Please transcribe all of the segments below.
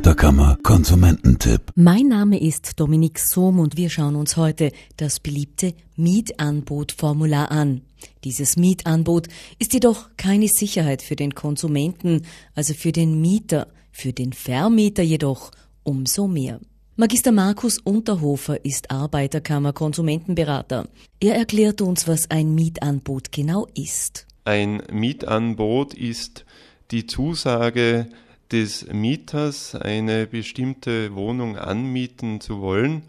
Arbeiterkammer Konsumententipp. Mein Name ist Dominik Sohm und wir schauen uns heute das beliebte Mietanbot-Formular an. Dieses Mietanbot ist jedoch keine Sicherheit für den Konsumenten, also für den Mieter, für den Vermieter jedoch umso mehr. Magister Markus Unterhofer ist Arbeiterkammer Konsumentenberater. Er erklärt uns, was ein Mietanbot genau ist. Ein Mietanbot ist die Zusage des Mieters, eine bestimmte Wohnung anmieten zu wollen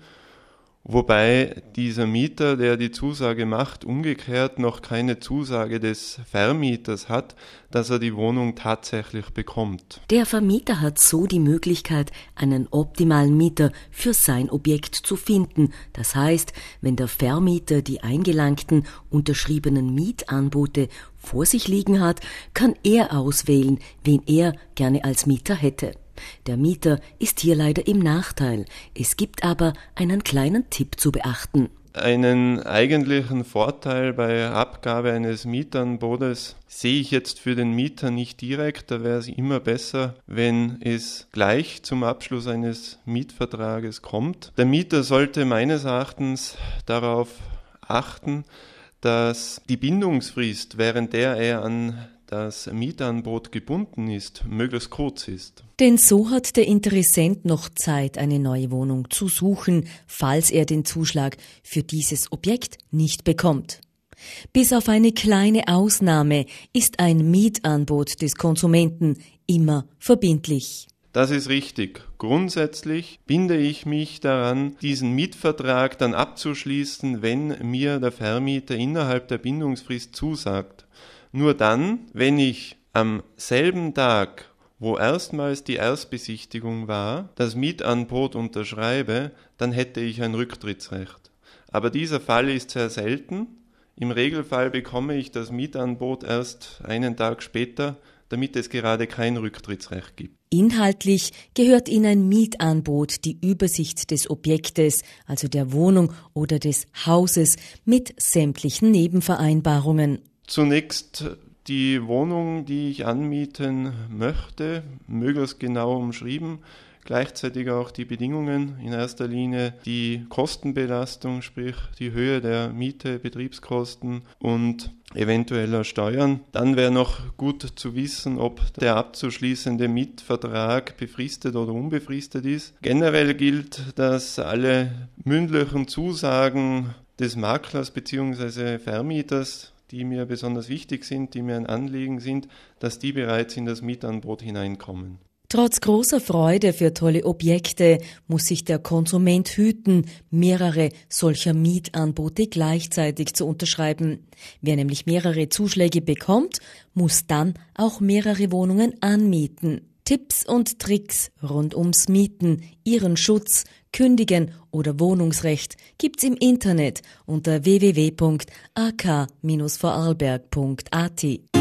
wobei dieser Mieter, der die Zusage macht, umgekehrt noch keine Zusage des Vermieters hat, dass er die Wohnung tatsächlich bekommt. Der Vermieter hat so die Möglichkeit, einen optimalen Mieter für sein Objekt zu finden. Das heißt, wenn der Vermieter die eingelangten unterschriebenen Mietanbote vor sich liegen hat, kann er auswählen, wen er gerne als Mieter hätte. Der Mieter ist hier leider im Nachteil. Es gibt aber einen kleinen Tipp zu beachten. Einen eigentlichen Vorteil bei Abgabe eines Mietanbotes sehe ich jetzt für den Mieter nicht direkt. Da wäre es immer besser, wenn es gleich zum Abschluss eines Mietvertrages kommt. Der Mieter sollte meines Erachtens darauf achten, dass die Bindungsfrist, während der er an das Mietangebot gebunden ist, möglichst kurz ist. Denn so hat der Interessent noch Zeit, eine neue Wohnung zu suchen, falls er den Zuschlag für dieses Objekt nicht bekommt. Bis auf eine kleine Ausnahme ist ein Mietangebot des Konsumenten immer verbindlich. Das ist richtig. Grundsätzlich binde ich mich daran, diesen Mietvertrag dann abzuschließen, wenn mir der Vermieter innerhalb der Bindungsfrist zusagt. Nur dann, wenn ich am selben Tag, wo erstmals die Erstbesichtigung war, das Mietangebot unterschreibe, dann hätte ich ein Rücktrittsrecht. Aber dieser Fall ist sehr selten. Im Regelfall bekomme ich das Mietangebot erst einen Tag später, damit es gerade kein Rücktrittsrecht gibt. Inhaltlich gehört in ein Mietangebot die Übersicht des Objektes, also der Wohnung oder des Hauses, mit sämtlichen Nebenvereinbarungen Zunächst die Wohnung, die ich anmieten möchte, möglichst genau umschrieben. Gleichzeitig auch die Bedingungen, in erster Linie die Kostenbelastung, sprich die Höhe der Miete, Betriebskosten und eventueller Steuern. Dann wäre noch gut zu wissen, ob der abzuschließende Mietvertrag befristet oder unbefristet ist. Generell gilt, dass alle mündlichen Zusagen des Maklers bzw. Vermieters die mir besonders wichtig sind, die mir ein Anliegen sind, dass die bereits in das Mietangebot hineinkommen. Trotz großer Freude für tolle Objekte muss sich der Konsument hüten, mehrere solcher Mietangebote gleichzeitig zu unterschreiben. Wer nämlich mehrere Zuschläge bekommt, muss dann auch mehrere Wohnungen anmieten. Tipps und Tricks rund ums Mieten, ihren Schutz, Kündigen oder Wohnungsrecht gibt's im Internet unter www.ak-vorarlberg.at.